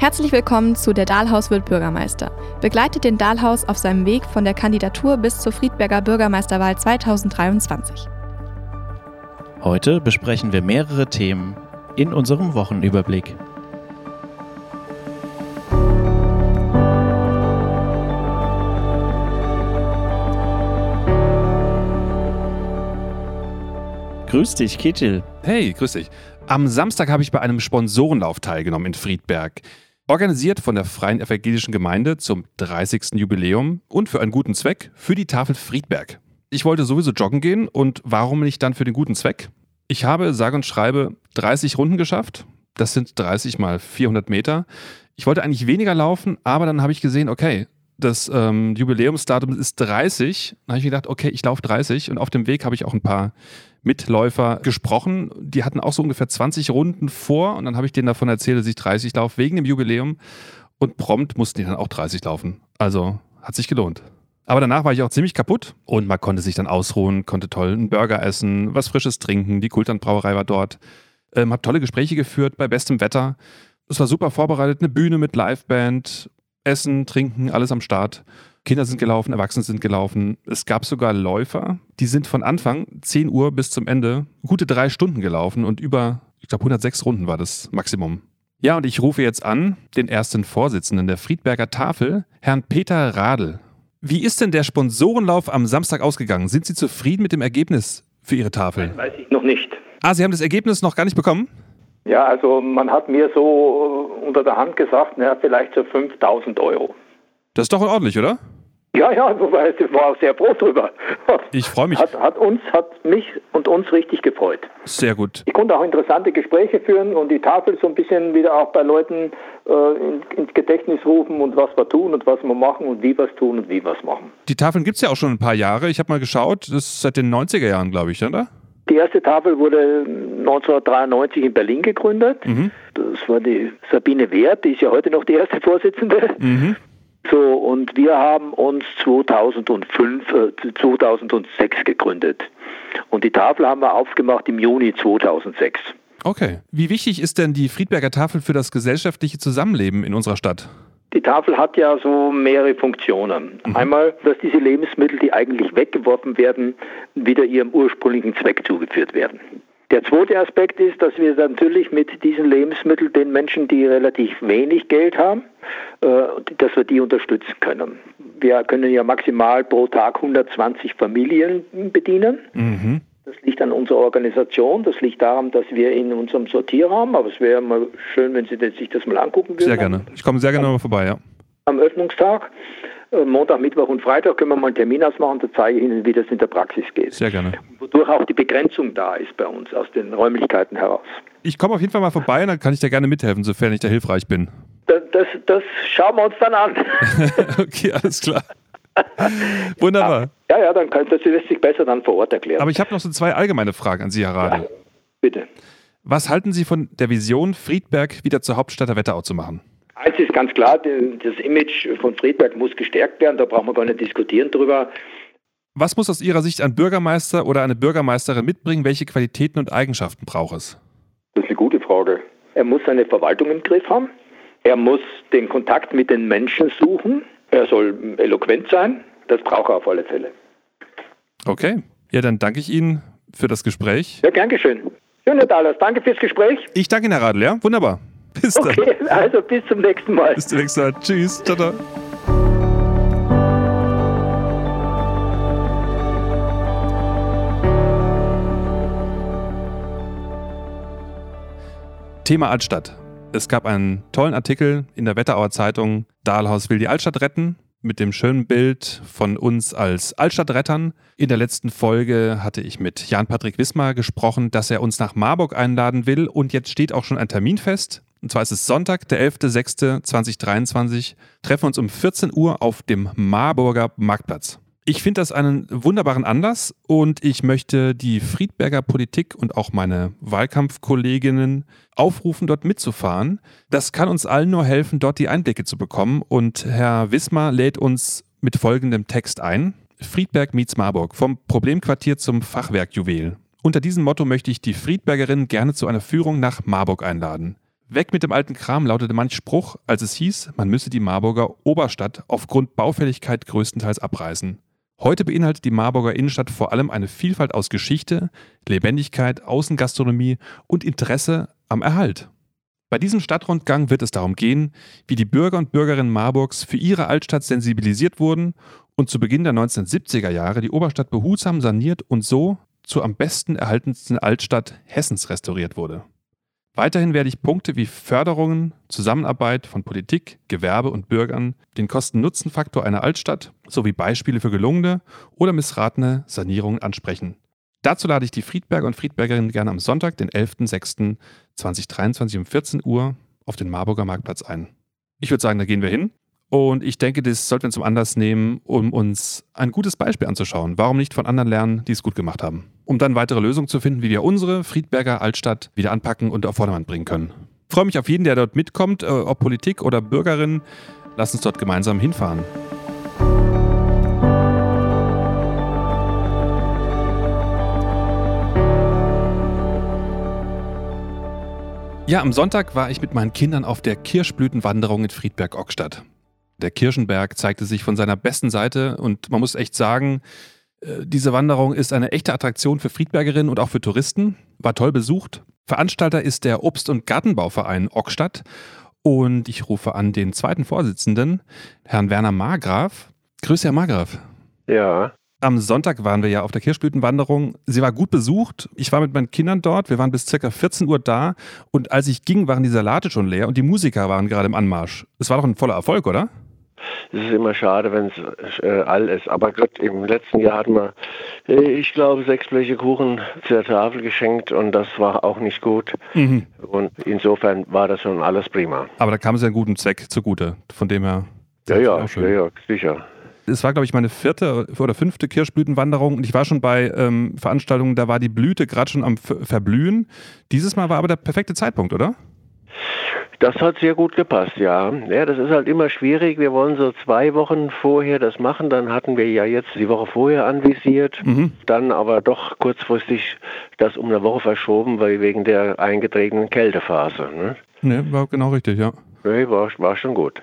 Herzlich willkommen zu Der Dahlhaus wird Bürgermeister. Begleitet den Dahlhaus auf seinem Weg von der Kandidatur bis zur Friedberger Bürgermeisterwahl 2023. Heute besprechen wir mehrere Themen in unserem Wochenüberblick. Grüß dich, Kittel. Hey, grüß dich. Am Samstag habe ich bei einem Sponsorenlauf teilgenommen in Friedberg. Organisiert von der Freien Evangelischen Gemeinde zum 30. Jubiläum und für einen guten Zweck für die Tafel Friedberg. Ich wollte sowieso joggen gehen und warum nicht dann für den guten Zweck? Ich habe, sage und schreibe, 30 Runden geschafft. Das sind 30 mal 400 Meter. Ich wollte eigentlich weniger laufen, aber dann habe ich gesehen, okay, das ähm, Jubiläumsdatum ist 30. Dann habe ich gedacht, okay, ich laufe 30 und auf dem Weg habe ich auch ein paar Mitläufer gesprochen. Die hatten auch so ungefähr 20 Runden vor und dann habe ich denen davon erzählt, dass ich 30 laufe wegen dem Jubiläum und prompt mussten die dann auch 30 laufen. Also hat sich gelohnt. Aber danach war ich auch ziemlich kaputt und man konnte sich dann ausruhen, konnte toll einen Burger essen, was Frisches trinken. Die Kulternbrauerei war dort. Ähm, hab tolle Gespräche geführt bei bestem Wetter. Es war super vorbereitet, eine Bühne mit Liveband, Essen, Trinken, alles am Start. Kinder sind gelaufen, Erwachsene sind gelaufen. Es gab sogar Läufer, die sind von Anfang 10 Uhr bis zum Ende gute drei Stunden gelaufen und über, ich glaube, 106 Runden war das Maximum. Ja, und ich rufe jetzt an den ersten Vorsitzenden der Friedberger Tafel, Herrn Peter Radl. Wie ist denn der Sponsorenlauf am Samstag ausgegangen? Sind Sie zufrieden mit dem Ergebnis für Ihre Tafel? Das weiß ich noch nicht. Ah, Sie haben das Ergebnis noch gar nicht bekommen? Ja, also man hat mir so unter der Hand gesagt, naja, vielleicht so 5000 Euro. Das ist doch ordentlich, oder? Ja, ja, ich war auch sehr froh drüber. Ich freue mich. Hat, hat, uns, hat mich und uns richtig gefreut. Sehr gut. Ich konnte auch interessante Gespräche führen und die Tafel so ein bisschen wieder auch bei Leuten äh, in, ins Gedächtnis rufen und was wir tun und was wir machen und wie wir es tun und wie wir es machen. Die Tafeln gibt es ja auch schon ein paar Jahre. Ich habe mal geschaut, das ist seit den 90er Jahren, glaube ich, oder? Die erste Tafel wurde 1993 in Berlin gegründet. Mhm. Das war die Sabine Wert, die ist ja heute noch die erste Vorsitzende. Mhm. So, und wir haben uns 2005, äh, 2006 gegründet. Und die Tafel haben wir aufgemacht im Juni 2006. Okay. Wie wichtig ist denn die Friedberger Tafel für das gesellschaftliche Zusammenleben in unserer Stadt? Die Tafel hat ja so mehrere Funktionen. Mhm. Einmal, dass diese Lebensmittel, die eigentlich weggeworfen werden, wieder ihrem ursprünglichen Zweck zugeführt werden. Der zweite Aspekt ist, dass wir natürlich mit diesen Lebensmitteln den Menschen, die relativ wenig Geld haben, äh, dass wir die unterstützen können. Wir können ja maximal pro Tag 120 Familien bedienen. Mhm. Das liegt an unserer Organisation, das liegt daran, dass wir in unserem Sortierraum, aber es wäre mal schön, wenn Sie sich das mal angucken würden. Sehr gerne. Ich komme sehr gerne mal vorbei, ja. Am Öffnungstag Montag, Mittwoch und Freitag können wir mal einen Termin ausmachen, da zeige ich Ihnen, wie das in der Praxis geht. Sehr gerne. Wodurch auch die Begrenzung da ist bei uns aus den Räumlichkeiten heraus. Ich komme auf jeden Fall mal vorbei und dann kann ich dir gerne mithelfen, sofern ich da hilfreich bin. Das, das, das schauen wir uns dann an. okay, alles klar. Wunderbar. Ja, ja, dann kann, das lässt sich besser dann vor Ort erklären. Aber ich habe noch so zwei allgemeine Fragen an Sie, Herr Radl. Ja, bitte. Was halten Sie von der Vision, Friedberg wieder zur Hauptstadt der Wetterau zu machen? Eins ist ganz klar, das Image von Friedberg muss gestärkt werden, da brauchen wir gar nicht diskutieren drüber. Was muss aus Ihrer Sicht ein Bürgermeister oder eine Bürgermeisterin mitbringen? Welche Qualitäten und Eigenschaften braucht es? Das ist eine gute Frage. Er muss seine Verwaltung im Griff haben. Er muss den Kontakt mit den Menschen suchen. Er soll eloquent sein. Das braucht er auf alle Fälle. Okay. Ja, dann danke ich Ihnen für das Gespräch. Ja, gern geschehen. Schöne Dallas. Danke fürs Gespräch. Ich danke Ihnen, Herr Radl, ja? Wunderbar. Bis dann. Okay, also bis zum nächsten Mal. Bis zum nächsten Mal. Tschüss. Ciao, ciao. Thema Altstadt. Es gab einen tollen Artikel in der Wetterauer Zeitung, Dahlhaus will die Altstadt retten, mit dem schönen Bild von uns als Altstadtrettern. In der letzten Folge hatte ich mit Jan-Patrick Wismar gesprochen, dass er uns nach Marburg einladen will und jetzt steht auch schon ein Termin fest. Und zwar ist es Sonntag, der 11.06.2023. Treffen uns um 14 Uhr auf dem Marburger Marktplatz. Ich finde das einen wunderbaren Anlass und ich möchte die Friedberger Politik und auch meine Wahlkampfkolleginnen aufrufen, dort mitzufahren. Das kann uns allen nur helfen, dort die Einblicke zu bekommen. Und Herr Wismar lädt uns mit folgendem Text ein. Friedberg meets Marburg, vom Problemquartier zum Fachwerkjuwel. Unter diesem Motto möchte ich die Friedbergerinnen gerne zu einer Führung nach Marburg einladen. Weg mit dem alten Kram lautete manch Spruch, als es hieß, man müsse die Marburger Oberstadt aufgrund Baufälligkeit größtenteils abreißen. Heute beinhaltet die Marburger Innenstadt vor allem eine Vielfalt aus Geschichte, Lebendigkeit, Außengastronomie und Interesse am Erhalt. Bei diesem Stadtrundgang wird es darum gehen, wie die Bürger und Bürgerinnen Marburgs für ihre Altstadt sensibilisiert wurden und zu Beginn der 1970er Jahre die Oberstadt behutsam saniert und so zur am besten erhaltensten Altstadt Hessens restauriert wurde. Weiterhin werde ich Punkte wie Förderungen, Zusammenarbeit von Politik, Gewerbe und Bürgern, den Kosten-Nutzen-Faktor einer Altstadt sowie Beispiele für gelungene oder missratene Sanierungen ansprechen. Dazu lade ich die Friedberger und Friedbergerinnen gerne am Sonntag, den 11.06.2023 um 14 Uhr auf den Marburger Marktplatz ein. Ich würde sagen, da gehen wir hin. Und ich denke, das sollten wir zum Anlass nehmen, um uns ein gutes Beispiel anzuschauen. Warum nicht von anderen lernen, die es gut gemacht haben? Um dann weitere Lösungen zu finden, wie wir unsere Friedberger Altstadt wieder anpacken und auf Vordermann bringen können. Ich freue mich auf jeden, der dort mitkommt, äh, ob Politik oder Bürgerin. Lass uns dort gemeinsam hinfahren. Ja, am Sonntag war ich mit meinen Kindern auf der Kirschblütenwanderung in Friedberg-Ockstadt. Der Kirschenberg zeigte sich von seiner besten Seite und man muss echt sagen, äh, diese Wanderung ist eine echte Attraktion für Friedbergerinnen und auch für Touristen, war toll besucht. Veranstalter ist der Obst- und Gartenbauverein Ockstadt und ich rufe an den zweiten Vorsitzenden, Herrn Werner Margraf. Grüße, Herr Margraf. Ja. Am Sonntag waren wir ja auf der Kirschblütenwanderung. Sie war gut besucht. Ich war mit meinen Kindern dort. Wir waren bis ca. 14 Uhr da. Und als ich ging, waren die Salate schon leer und die Musiker waren gerade im Anmarsch. Es war doch ein voller Erfolg, oder? Es ist immer schade, wenn es äh, all ist. Aber Gott, im letzten Jahr hatten wir, äh, ich glaube, sechs Bleche Kuchen zur Tafel geschenkt und das war auch nicht gut. Mhm. Und insofern war das schon alles prima. Aber da kam es ja einen guten Zweck zugute. Von dem her. Ja, ja, ja, ja, sicher es war, glaube ich, meine vierte oder fünfte Kirschblütenwanderung und ich war schon bei ähm, Veranstaltungen, da war die Blüte gerade schon am Verblühen. Dieses Mal war aber der perfekte Zeitpunkt, oder? Das hat sehr gut gepasst, ja. Ja, das ist halt immer schwierig. Wir wollen so zwei Wochen vorher das machen. Dann hatten wir ja jetzt die Woche vorher anvisiert. Mhm. Dann aber doch kurzfristig das um eine Woche verschoben, weil wegen der eingetretenen Kältephase. Ne? Ne, war genau richtig, ja. Nee, war, war schon gut.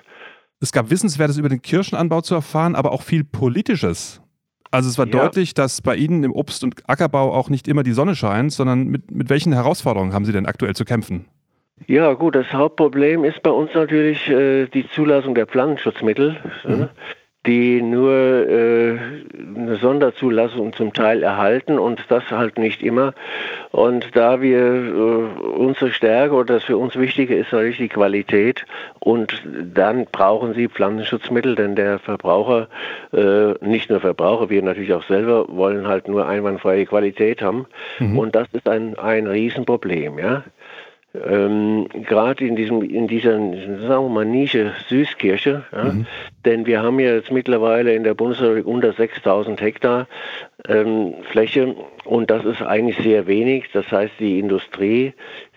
Es gab Wissenswertes über den Kirschenanbau zu erfahren, aber auch viel Politisches. Also es war ja. deutlich, dass bei Ihnen im Obst- und Ackerbau auch nicht immer die Sonne scheint, sondern mit, mit welchen Herausforderungen haben Sie denn aktuell zu kämpfen? Ja gut, das Hauptproblem ist bei uns natürlich äh, die Zulassung der Pflanzenschutzmittel. Mhm die nur äh, eine Sonderzulassung zum Teil erhalten und das halt nicht immer. Und da wir äh, unsere Stärke oder das für uns Wichtige ist natürlich die Qualität und dann brauchen sie Pflanzenschutzmittel, denn der Verbraucher, äh, nicht nur Verbraucher, wir natürlich auch selber wollen halt nur einwandfreie Qualität haben mhm. und das ist ein, ein Riesenproblem, ja ähm, gerade in diesem in dieser sagen wir mal Nische Süßkirche, ja, mhm. denn wir haben ja jetzt mittlerweile in der Bundesrepublik unter 6000 Hektar ähm, Fläche und das ist eigentlich sehr wenig. Das heißt, die Industrie,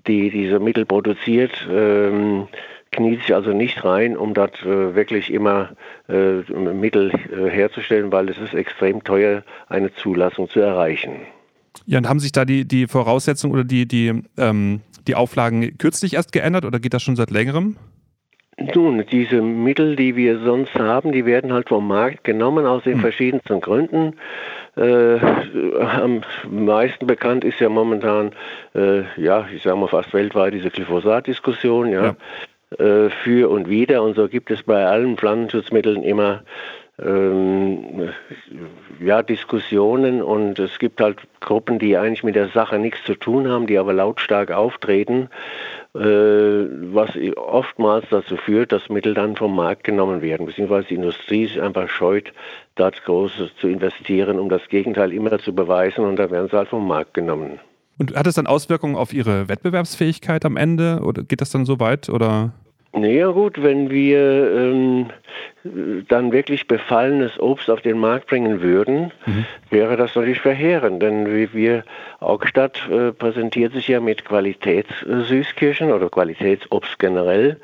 die diese Mittel produziert, ähm, kniet sich also nicht rein, um dort äh, wirklich immer äh, Mittel äh, herzustellen, weil es ist extrem teuer, eine Zulassung zu erreichen. Ja, und haben sich da die, die Voraussetzungen oder die, die ähm, die Auflagen kürzlich erst geändert oder geht das schon seit längerem? Nun, diese Mittel, die wir sonst haben, die werden halt vom Markt genommen aus den hm. verschiedensten Gründen. Äh, am meisten bekannt ist ja momentan, äh, ja, ich sage mal fast weltweit diese Glyphosat-Diskussion, ja, ja. Äh, für und wieder. Und so gibt es bei allen Pflanzenschutzmitteln immer ähm, ja, Diskussionen und es gibt halt Gruppen, die eigentlich mit der Sache nichts zu tun haben, die aber lautstark auftreten, äh, was oftmals dazu führt, dass Mittel dann vom Markt genommen werden, beziehungsweise die Industrie sich einfach scheut, dort groß zu investieren, um das Gegenteil immer zu beweisen und da werden sie halt vom Markt genommen. Und hat es dann Auswirkungen auf Ihre Wettbewerbsfähigkeit am Ende oder geht das dann so weit oder? Naja gut, wenn wir ähm, dann wirklich befallenes Obst auf den Markt bringen würden, mhm. wäre das natürlich verheerend. Denn wie wir, Augstadt äh, präsentiert sich ja mit Qualitätssüßkirchen oder Qualitätsobst generell.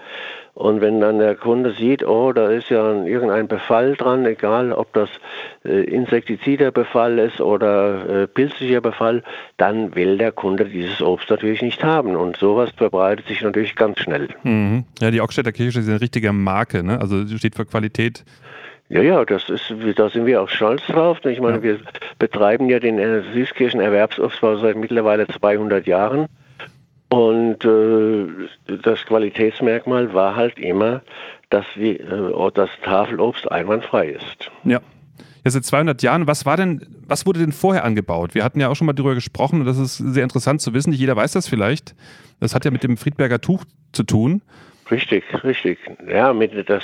Und wenn dann der Kunde sieht, oh, da ist ja irgendein Befall dran, egal ob das äh, insektizider Befall ist oder äh, pilzlicher Befall, dann will der Kunde dieses Obst natürlich nicht haben. Und sowas verbreitet sich natürlich ganz schnell. Mhm. Ja, die Ockstädter Kirche ist eine richtige Marke, ne? also steht für Qualität. Ja, ja, das ist, da sind wir auch stolz drauf. Ich meine, ja. wir betreiben ja den äh, Süßkirchen Erwerbsobstbau seit mittlerweile 200 Jahren. Und äh, das Qualitätsmerkmal war halt immer, dass wir, äh, das Tafelobst einwandfrei ist. Ja. Ja, seit 200 Jahren. Was war denn, was wurde denn vorher angebaut? Wir hatten ja auch schon mal darüber gesprochen und das ist sehr interessant zu wissen. Nicht jeder weiß das vielleicht. Das hat ja mit dem Friedberger Tuch zu tun. Richtig, richtig. Ja, mit das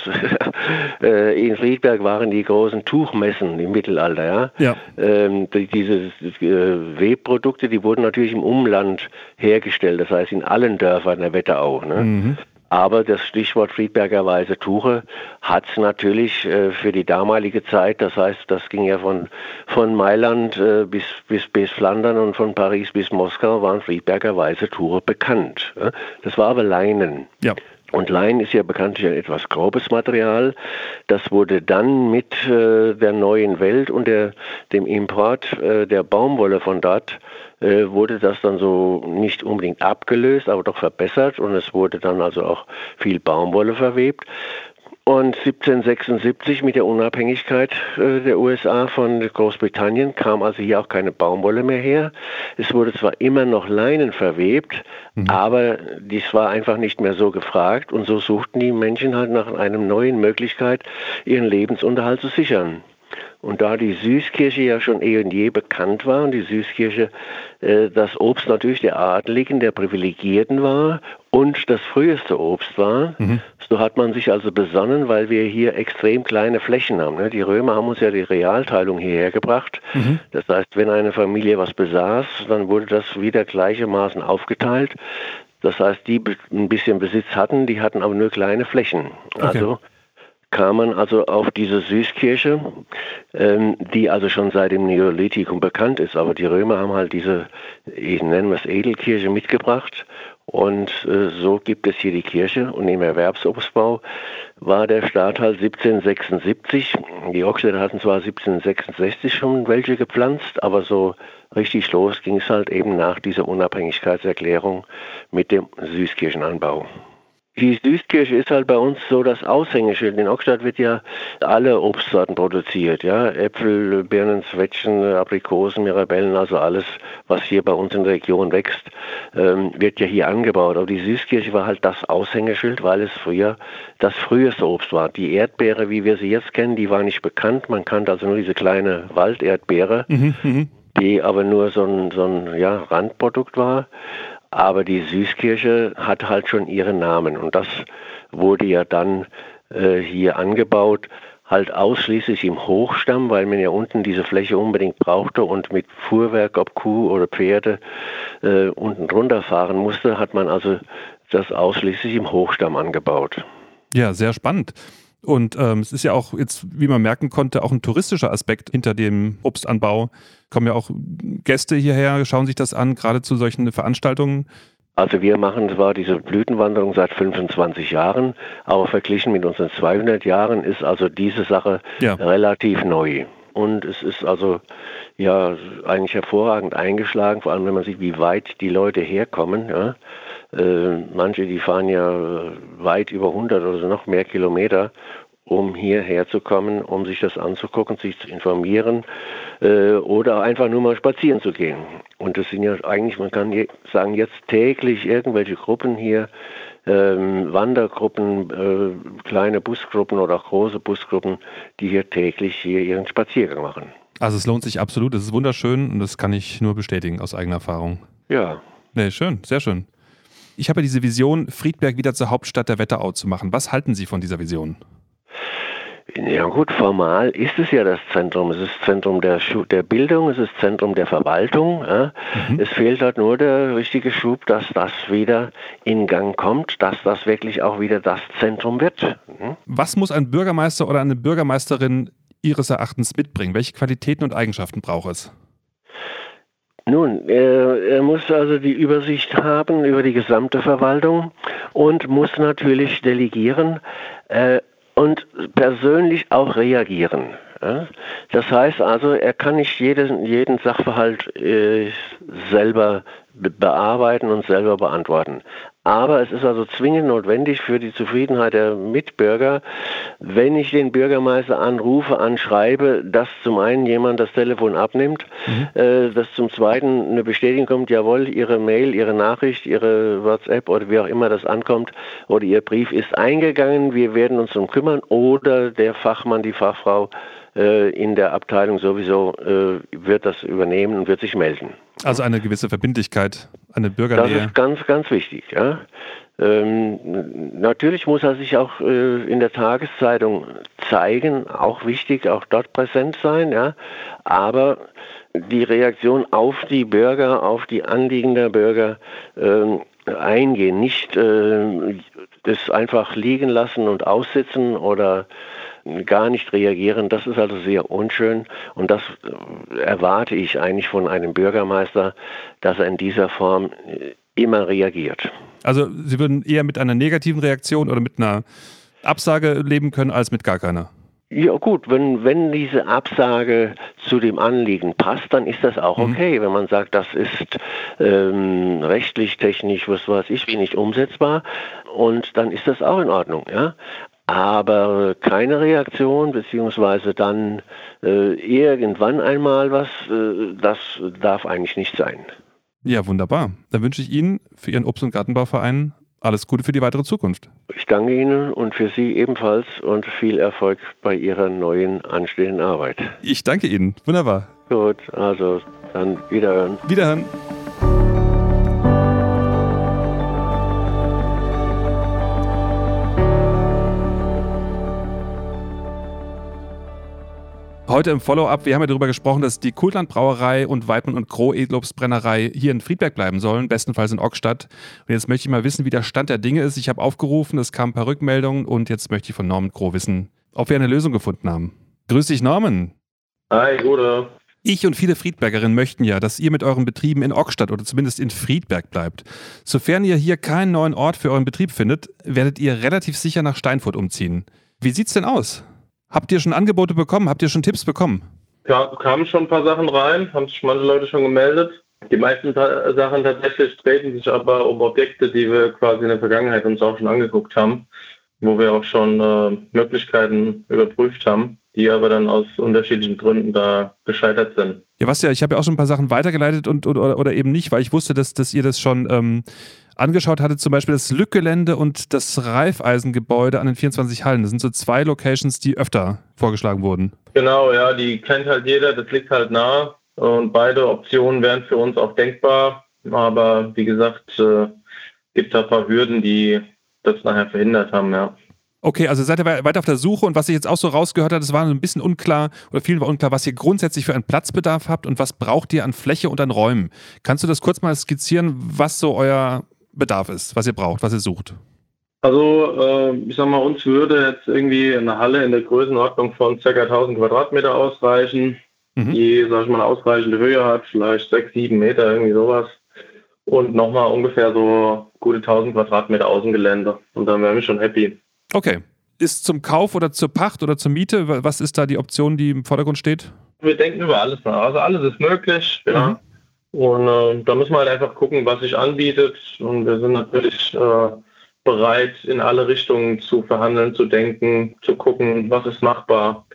äh, in Friedberg waren die großen Tuchmessen im Mittelalter, ja. ja. Ähm, die, diese äh, Webprodukte, die wurden natürlich im Umland hergestellt, das heißt in allen Dörfern der Wetterau. Ne? Mhm. Aber das Stichwort Friedberger Weiße Tuche hat es natürlich äh, für die damalige Zeit, das heißt, das ging ja von, von Mailand äh, bis, bis, bis Flandern und von Paris bis Moskau, waren Friedberger Weiße Tuche bekannt. Äh? Das war aber Leinen. Ja. Und Lein ist ja bekanntlich ein etwas grobes Material. Das wurde dann mit äh, der neuen Welt und der, dem Import äh, der Baumwolle von dort, äh, wurde das dann so nicht unbedingt abgelöst, aber doch verbessert. Und es wurde dann also auch viel Baumwolle verwebt. Und 1776 mit der Unabhängigkeit äh, der USA von Großbritannien kam also hier auch keine Baumwolle mehr her. Es wurde zwar immer noch Leinen verwebt, mhm. aber dies war einfach nicht mehr so gefragt und so suchten die Menschen halt nach einer neuen Möglichkeit, ihren Lebensunterhalt zu sichern. Und da die Süßkirche ja schon eh und je bekannt war und die Süßkirche äh, das Obst natürlich der Adeligen, der Privilegierten war und das früheste Obst war, mhm. so hat man sich also besonnen, weil wir hier extrem kleine Flächen haben. Ne? Die Römer haben uns ja die Realteilung hierher gebracht. Mhm. Das heißt, wenn eine Familie was besaß, dann wurde das wieder gleichermaßen aufgeteilt. Das heißt, die ein bisschen Besitz hatten, die hatten aber nur kleine Flächen. Okay. Also kam man also auf diese Süßkirche, ähm, die also schon seit dem Neolithikum bekannt ist. Aber die Römer haben halt diese, ich nenne es Edelkirche, mitgebracht. Und äh, so gibt es hier die Kirche. Und im Erwerbsobstbau war der Start halt 1776. Die Ochsländer hatten zwar 1766 schon welche gepflanzt, aber so richtig los ging es halt eben nach dieser Unabhängigkeitserklärung mit dem Süßkirchenanbau. Die Süßkirche ist halt bei uns so das Aushängeschild. In Ockstadt wird ja alle Obstsorten produziert, ja. Äpfel, Birnen, Zwetschgen, Aprikosen, Mirabellen, also alles, was hier bei uns in der Region wächst, ähm, wird ja hier angebaut. Aber die Süßkirche war halt das Aushängeschild, weil es früher das früheste Obst war. Die Erdbeere, wie wir sie jetzt kennen, die war nicht bekannt. Man kannte also nur diese kleine Walderdbeere. Mhm, mhm. die aber nur so ein, so ein ja, Randprodukt war. Aber die Süßkirche hat halt schon ihren Namen und das wurde ja dann äh, hier angebaut, halt ausschließlich im Hochstamm, weil man ja unten diese Fläche unbedingt brauchte und mit Fuhrwerk, ob Kuh oder Pferde, äh, unten drunter fahren musste, hat man also das ausschließlich im Hochstamm angebaut. Ja, sehr spannend. Und ähm, es ist ja auch jetzt, wie man merken konnte, auch ein touristischer Aspekt hinter dem Obstanbau. Kommen ja auch Gäste hierher, schauen sich das an, gerade zu solchen Veranstaltungen. Also wir machen zwar diese Blütenwanderung seit 25 Jahren, aber verglichen mit unseren 200 Jahren ist also diese Sache ja. relativ neu. Und es ist also ja eigentlich hervorragend eingeschlagen, vor allem wenn man sieht, wie weit die Leute herkommen. Ja. Äh, manche, die fahren ja weit über 100 oder so noch mehr Kilometer, um hierher zu kommen, um sich das anzugucken, sich zu informieren äh, oder einfach nur mal spazieren zu gehen. Und das sind ja eigentlich, man kann sagen, jetzt täglich irgendwelche Gruppen hier, ähm, Wandergruppen, äh, kleine Busgruppen oder auch große Busgruppen, die hier täglich hier ihren Spaziergang machen. Also es lohnt sich absolut, es ist wunderschön und das kann ich nur bestätigen aus eigener Erfahrung. Ja. Nee, schön, sehr schön. Ich habe ja diese Vision, Friedberg wieder zur Hauptstadt der Wetterau zu machen. Was halten Sie von dieser Vision? Ja gut, formal ist es ja das Zentrum. Es ist Zentrum der, der Bildung, es ist Zentrum der Verwaltung. Ja. Mhm. Es fehlt halt nur der richtige Schub, dass das wieder in Gang kommt, dass das wirklich auch wieder das Zentrum wird. Mhm. Was muss ein Bürgermeister oder eine Bürgermeisterin Ihres Erachtens mitbringen? Welche Qualitäten und Eigenschaften braucht es? Nun, er, er, muss also die Übersicht haben über die gesamte Verwaltung und muss natürlich delegieren äh, und persönlich auch reagieren. Ja? Das heißt also, er kann nicht jeden, jeden Sachverhalt äh, selber bearbeiten und selber beantworten. Aber es ist also zwingend notwendig für die Zufriedenheit der Mitbürger, wenn ich den Bürgermeister anrufe, anschreibe, dass zum einen jemand das Telefon abnimmt, mhm. äh, dass zum zweiten eine Bestätigung kommt, jawohl, Ihre Mail, Ihre Nachricht, Ihre WhatsApp oder wie auch immer das ankommt oder Ihr Brief ist eingegangen, wir werden uns darum kümmern oder der Fachmann, die Fachfrau äh, in der Abteilung sowieso äh, wird das übernehmen und wird sich melden. Also eine gewisse Verbindlichkeit, eine Bürgernähe. Das ist ganz, ganz wichtig. Ja. Ähm, natürlich muss er sich auch äh, in der Tageszeitung zeigen, auch wichtig, auch dort präsent sein, ja. Aber die Reaktion auf die Bürger, auf die Anliegen der Bürger ähm, eingehen, nicht äh, das einfach liegen lassen und aussitzen oder gar nicht reagieren. Das ist also sehr unschön und das äh, erwarte ich eigentlich von einem Bürgermeister, dass er in dieser Form äh, immer reagiert. Also Sie würden eher mit einer negativen Reaktion oder mit einer Absage leben können als mit gar keiner? Ja gut, wenn, wenn diese Absage zu dem Anliegen passt, dann ist das auch mhm. okay. Mhm. Wenn man sagt, das ist ähm, rechtlich, technisch, was weiß ich, wie nicht umsetzbar, und dann ist das auch in Ordnung. Ja? Aber keine Reaktion, beziehungsweise dann äh, irgendwann einmal was, äh, das darf eigentlich nicht sein. Ja, wunderbar. Dann wünsche ich Ihnen für Ihren Obst- und Gartenbauverein alles Gute für die weitere Zukunft. Ich danke Ihnen und für Sie ebenfalls und viel Erfolg bei Ihrer neuen anstehenden Arbeit. Ich danke Ihnen. Wunderbar. Gut, also dann wiederhören. Wiederhören. Heute im Follow-up, wir haben ja darüber gesprochen, dass die Kultland Brauerei und Weidmann und Groh Edlobsbrennerei hier in Friedberg bleiben sollen, bestenfalls in Ockstadt. Und jetzt möchte ich mal wissen, wie der Stand der Dinge ist. Ich habe aufgerufen, es kamen ein paar Rückmeldungen und jetzt möchte ich von Norman Groh wissen, ob wir eine Lösung gefunden haben. Grüß dich, Norman. Hi, Gute. Ich und viele Friedbergerinnen möchten ja, dass ihr mit euren Betrieben in Ockstadt oder zumindest in Friedberg bleibt. Sofern ihr hier keinen neuen Ort für euren Betrieb findet, werdet ihr relativ sicher nach Steinfurt umziehen. Wie sieht's denn aus? Habt ihr schon Angebote bekommen? Habt ihr schon Tipps bekommen? Ja, kamen schon ein paar Sachen rein, haben sich manche Leute schon gemeldet. Die meisten Sachen tatsächlich treten sich aber um Objekte, die wir quasi in der Vergangenheit uns auch schon angeguckt haben, wo wir auch schon äh, Möglichkeiten überprüft haben, die aber dann aus unterschiedlichen Gründen da gescheitert sind. Ja, was ja, ich habe ja auch schon ein paar Sachen weitergeleitet und oder, oder eben nicht, weil ich wusste, dass, dass ihr das schon ähm, angeschaut hatte, zum Beispiel das Lückgelände und das Reifeisengebäude an den 24 Hallen. Das sind so zwei Locations, die öfter vorgeschlagen wurden. Genau, ja, die kennt halt jeder, das liegt halt nah. Und beide Optionen wären für uns auch denkbar. Aber wie gesagt, äh, gibt da ein paar Hürden, die das nachher verhindert haben, ja. Okay, also seid ihr weiter auf der Suche und was ich jetzt auch so rausgehört habe, das war ein bisschen unklar oder vielen war unklar, was ihr grundsätzlich für einen Platzbedarf habt und was braucht ihr an Fläche und an Räumen. Kannst du das kurz mal skizzieren, was so euer Bedarf ist, was ihr braucht, was ihr sucht? Also, äh, ich sag mal, uns würde jetzt irgendwie eine Halle in der Größenordnung von ca. 1000 Quadratmeter ausreichen, mhm. die, sag ich mal, eine ausreichende Höhe hat, vielleicht 6, 7 Meter, irgendwie sowas. Und nochmal ungefähr so gute 1000 Quadratmeter Außengelände. Und dann wären wir schon happy. Okay. Ist zum Kauf oder zur Pacht oder zur Miete? Was ist da die Option, die im Vordergrund steht? Wir denken über alles nach. Also alles ist möglich. Ja. Mhm. Und äh, da müssen wir halt einfach gucken, was sich anbietet. Und wir sind natürlich äh, bereit, in alle Richtungen zu verhandeln, zu denken, zu gucken, was ist machbar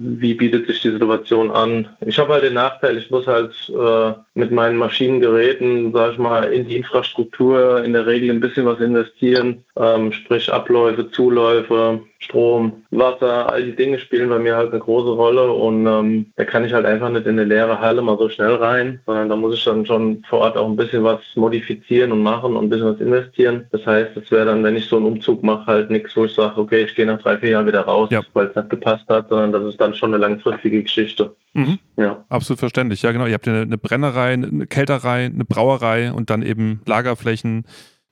wie bietet sich die Situation an. Ich habe halt den Nachteil, ich muss halt äh, mit meinen Maschinengeräten, sage ich mal, in die Infrastruktur in der Regel ein bisschen was investieren, ähm, sprich Abläufe, Zuläufe, Strom, Wasser, all die Dinge spielen bei mir halt eine große Rolle und ähm, da kann ich halt einfach nicht in eine leere Halle mal so schnell rein, sondern da muss ich dann schon vor Ort auch ein bisschen was modifizieren und machen und ein bisschen was investieren. Das heißt, es wäre dann, wenn ich so einen Umzug mache, halt nichts, wo ich sage, okay, ich gehe nach drei, vier Jahren wieder raus, ja. weil es nicht gepasst hat, sondern das ist dann schon eine langfristige Geschichte. Mhm. Ja. Absolut verständlich. Ja, genau. Ihr habt ja eine Brennerei, eine Kälterei, eine Brauerei und dann eben Lagerflächen.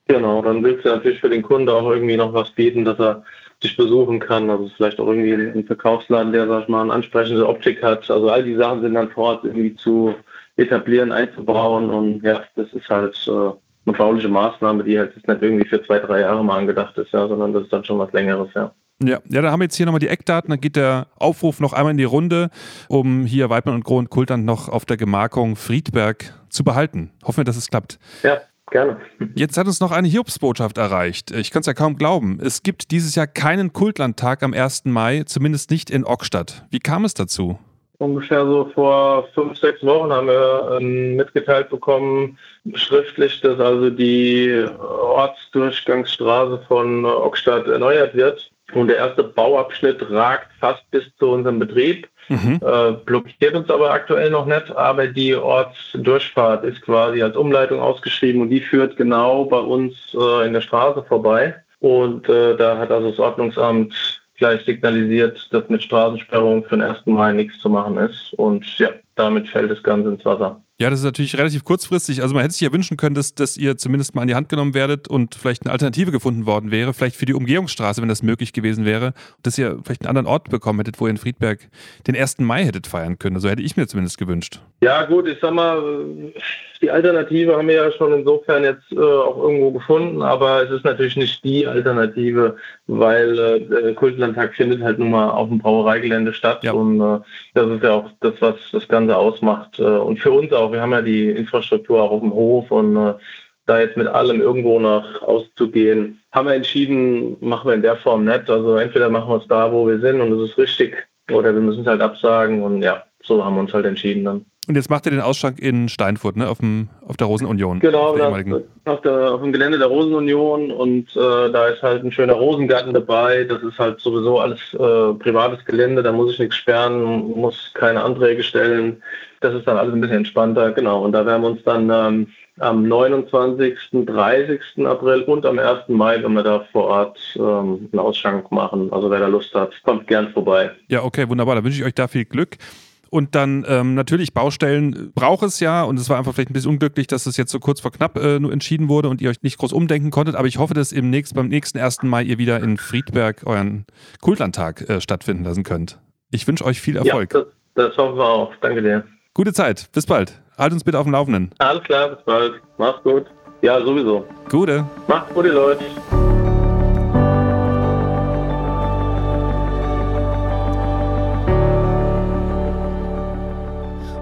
Genau, dann willst du natürlich für den Kunde auch irgendwie noch was bieten, dass er dich besuchen kann. Also vielleicht auch irgendwie ein Verkaufsladen, der, sag ich mal, eine ansprechende Optik hat. Also all die Sachen sind dann vor Ort irgendwie zu etablieren, einzubauen. Und ja, das ist halt äh, eine bauliche Maßnahme, die halt jetzt nicht irgendwie für zwei, drei Jahre mal angedacht ist, ja, sondern das ist dann schon was Längeres, ja. Ja, ja, dann haben wir jetzt hier nochmal die Eckdaten. Dann geht der Aufruf noch einmal in die Runde, um hier Weidmann und Groh und Kultern noch auf der Gemarkung Friedberg zu behalten. Hoffen wir, dass es klappt. Ja, gerne. Jetzt hat uns noch eine Hiobsbotschaft erreicht. Ich kann es ja kaum glauben. Es gibt dieses Jahr keinen Kultlandtag am 1. Mai, zumindest nicht in Ockstadt. Wie kam es dazu? Ungefähr so vor fünf, sechs Wochen haben wir ähm, mitgeteilt bekommen, schriftlich, dass also die Ortsdurchgangsstraße von Ockstadt erneuert wird. Und der erste Bauabschnitt ragt fast bis zu unserem Betrieb. Mhm. Äh, blockiert uns aber aktuell noch nicht, aber die Ortsdurchfahrt ist quasi als Umleitung ausgeschrieben und die führt genau bei uns äh, in der Straße vorbei. Und äh, da hat also das Ordnungsamt gleich signalisiert, dass mit Straßensperrung für den 1. Mai nichts zu machen ist. Und ja, damit fällt das Ganze ins Wasser. Ja, das ist natürlich relativ kurzfristig. Also man hätte sich ja wünschen können, dass, dass ihr zumindest mal an die Hand genommen werdet und vielleicht eine Alternative gefunden worden wäre, vielleicht für die Umgehungsstraße, wenn das möglich gewesen wäre, dass ihr vielleicht einen anderen Ort bekommen hättet, wo ihr in Friedberg den 1. Mai hättet feiern können. Also hätte ich mir zumindest gewünscht. Ja gut, ich sag mal, die Alternative haben wir ja schon insofern jetzt äh, auch irgendwo gefunden, aber es ist natürlich nicht die Alternative, weil äh, der Kultlandtag findet halt nun mal auf dem Brauereigelände statt ja. und äh, das ist ja auch das, was das Ganze ausmacht. Äh, und für uns auch, wir haben ja die Infrastruktur auch auf dem Hof und äh, da jetzt mit allem irgendwo nach auszugehen, haben wir entschieden, machen wir in der Form nicht. Also entweder machen wir es da, wo wir sind und das ist richtig, oder wir müssen es halt absagen und ja, so haben wir uns halt entschieden dann. Und jetzt macht ihr den Ausschlag in Steinfurt, ne? auf, dem, auf der Rosenunion. Genau, auf, der auf, der, auf dem Gelände der Rosenunion und äh, da ist halt ein schöner Rosengarten dabei. Das ist halt sowieso alles äh, privates Gelände, da muss ich nichts sperren, muss keine Anträge stellen. Das ist dann alles ein bisschen entspannter, genau. Und da werden wir uns dann ähm, am 29., 30. April und am 1. Mai, wenn wir da vor Ort ähm, einen Ausschank machen. Also wer da Lust hat, kommt gern vorbei. Ja, okay, wunderbar. Da wünsche ich euch da viel Glück. Und dann ähm, natürlich Baustellen braucht es ja und es war einfach vielleicht ein bisschen unglücklich, dass es jetzt so kurz vor knapp äh, nur entschieden wurde und ihr euch nicht groß umdenken konntet. Aber ich hoffe, dass im nächsten, beim nächsten 1. Mai ihr wieder in Friedberg euren Kultlandtag äh, stattfinden lassen könnt. Ich wünsche euch viel Erfolg. Ja, das, das hoffen wir auch. Danke dir. Gute Zeit. Bis bald. Halt uns bitte auf dem Laufenden. Alles klar, bis bald. Mach's gut. Ja, sowieso. Gute. Macht's gut, Leute.